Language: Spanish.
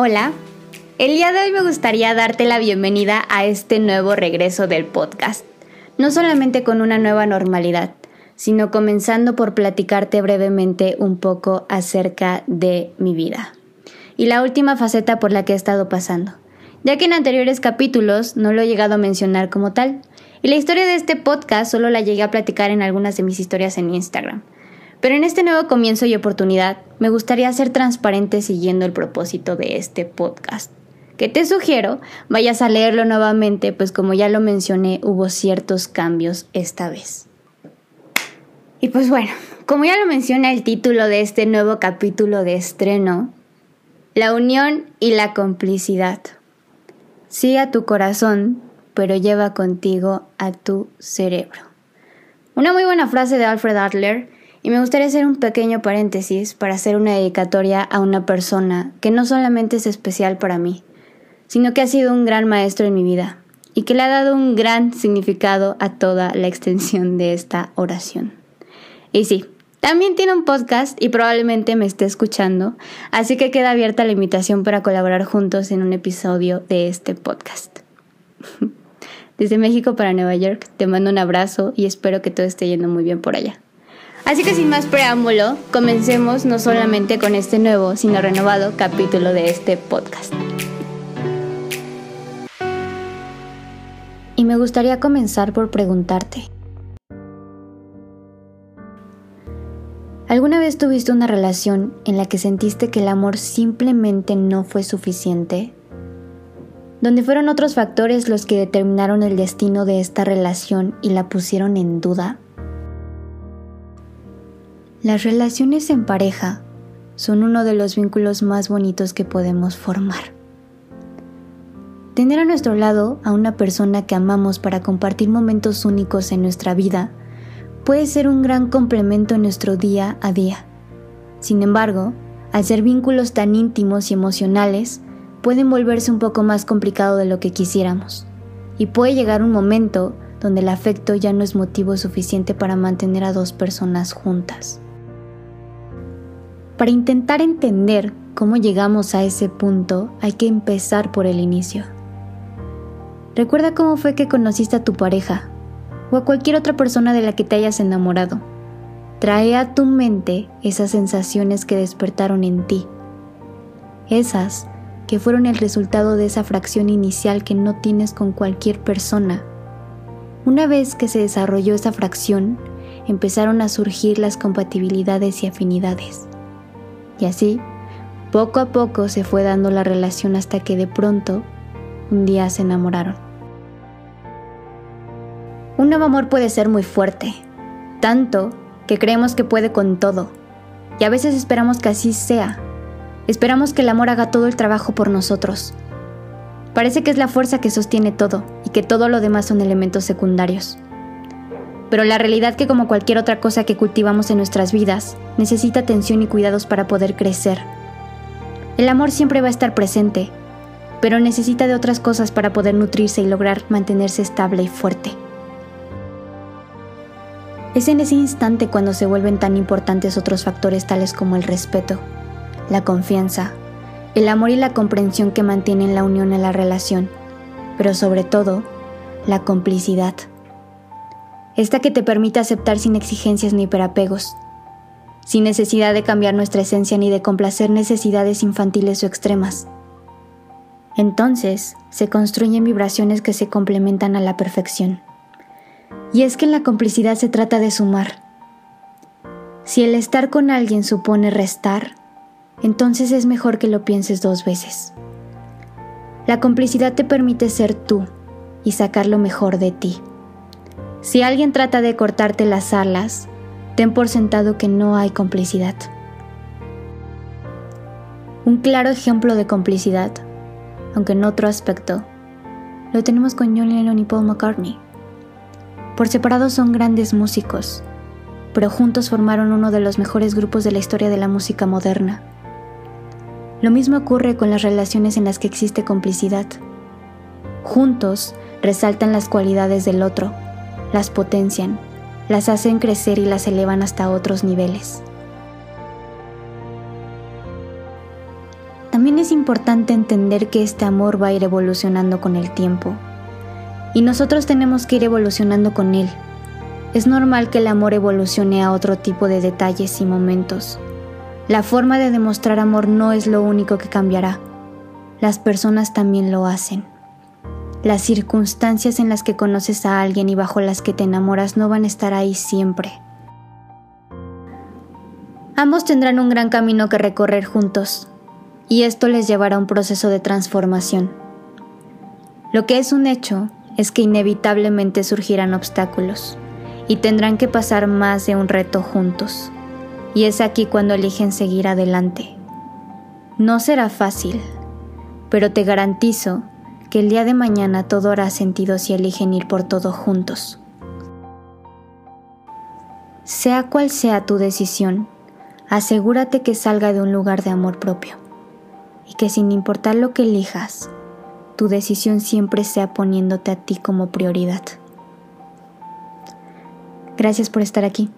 Hola, el día de hoy me gustaría darte la bienvenida a este nuevo regreso del podcast, no solamente con una nueva normalidad, sino comenzando por platicarte brevemente un poco acerca de mi vida y la última faceta por la que he estado pasando, ya que en anteriores capítulos no lo he llegado a mencionar como tal, y la historia de este podcast solo la llegué a platicar en algunas de mis historias en Instagram. Pero en este nuevo comienzo y oportunidad, me gustaría ser transparente siguiendo el propósito de este podcast. Que te sugiero vayas a leerlo nuevamente, pues como ya lo mencioné, hubo ciertos cambios esta vez. Y pues bueno, como ya lo menciona el título de este nuevo capítulo de estreno, la unión y la complicidad. Sigue a tu corazón, pero lleva contigo a tu cerebro. Una muy buena frase de Alfred Adler y me gustaría hacer un pequeño paréntesis para hacer una dedicatoria a una persona que no solamente es especial para mí, sino que ha sido un gran maestro en mi vida y que le ha dado un gran significado a toda la extensión de esta oración. Y sí, también tiene un podcast y probablemente me esté escuchando, así que queda abierta la invitación para colaborar juntos en un episodio de este podcast. Desde México para Nueva York te mando un abrazo y espero que todo esté yendo muy bien por allá. Así que sin más preámbulo, comencemos no solamente con este nuevo, sino renovado capítulo de este podcast. Y me gustaría comenzar por preguntarte, ¿Alguna vez tuviste una relación en la que sentiste que el amor simplemente no fue suficiente? Donde fueron otros factores los que determinaron el destino de esta relación y la pusieron en duda? Las relaciones en pareja son uno de los vínculos más bonitos que podemos formar. Tener a nuestro lado a una persona que amamos para compartir momentos únicos en nuestra vida puede ser un gran complemento en nuestro día a día. Sin embargo, al ser vínculos tan íntimos y emocionales, pueden volverse un poco más complicado de lo que quisiéramos. Y puede llegar un momento donde el afecto ya no es motivo suficiente para mantener a dos personas juntas. Para intentar entender cómo llegamos a ese punto, hay que empezar por el inicio. Recuerda cómo fue que conociste a tu pareja o a cualquier otra persona de la que te hayas enamorado. Trae a tu mente esas sensaciones que despertaron en ti. Esas que fueron el resultado de esa fracción inicial que no tienes con cualquier persona. Una vez que se desarrolló esa fracción, empezaron a surgir las compatibilidades y afinidades. Y así, poco a poco se fue dando la relación hasta que de pronto, un día se enamoraron. Un nuevo amor puede ser muy fuerte, tanto que creemos que puede con todo, y a veces esperamos que así sea. Esperamos que el amor haga todo el trabajo por nosotros. Parece que es la fuerza que sostiene todo y que todo lo demás son elementos secundarios. Pero la realidad que como cualquier otra cosa que cultivamos en nuestras vidas, necesita atención y cuidados para poder crecer. El amor siempre va a estar presente, pero necesita de otras cosas para poder nutrirse y lograr mantenerse estable y fuerte. Es en ese instante cuando se vuelven tan importantes otros factores tales como el respeto, la confianza, el amor y la comprensión que mantienen la unión en la relación, pero sobre todo, la complicidad. Esta que te permite aceptar sin exigencias ni hiperapegos, sin necesidad de cambiar nuestra esencia ni de complacer necesidades infantiles o extremas. Entonces, se construyen vibraciones que se complementan a la perfección. Y es que en la complicidad se trata de sumar. Si el estar con alguien supone restar, entonces es mejor que lo pienses dos veces. La complicidad te permite ser tú y sacar lo mejor de ti. Si alguien trata de cortarte las alas, ten por sentado que no hay complicidad. Un claro ejemplo de complicidad, aunque en otro aspecto, lo tenemos con John Lennon y Paul McCartney. Por separado son grandes músicos, pero juntos formaron uno de los mejores grupos de la historia de la música moderna. Lo mismo ocurre con las relaciones en las que existe complicidad. Juntos resaltan las cualidades del otro, las potencian, las hacen crecer y las elevan hasta otros niveles. también es importante entender que este amor va a ir evolucionando con el tiempo. Y nosotros tenemos que ir evolucionando con él. Es normal que el amor evolucione a otro tipo de detalles y momentos. La forma de demostrar amor no es lo único que cambiará. Las personas también lo hacen. Las circunstancias en las que conoces a alguien y bajo las que te enamoras no van a estar ahí siempre. Ambos tendrán un gran camino que recorrer juntos, y esto les llevará a un proceso de transformación. Lo que es un hecho es que inevitablemente surgirán obstáculos, y tendrán que pasar más de un reto juntos, y es aquí cuando eligen seguir adelante. No será fácil, pero te garantizo que el día de mañana todo hará sentido si eligen ir por todo juntos. Sea cual sea tu decisión, asegúrate que salga de un lugar de amor propio y que sin importar lo que elijas, tu decisión siempre sea poniéndote a ti como prioridad. Gracias por estar aquí.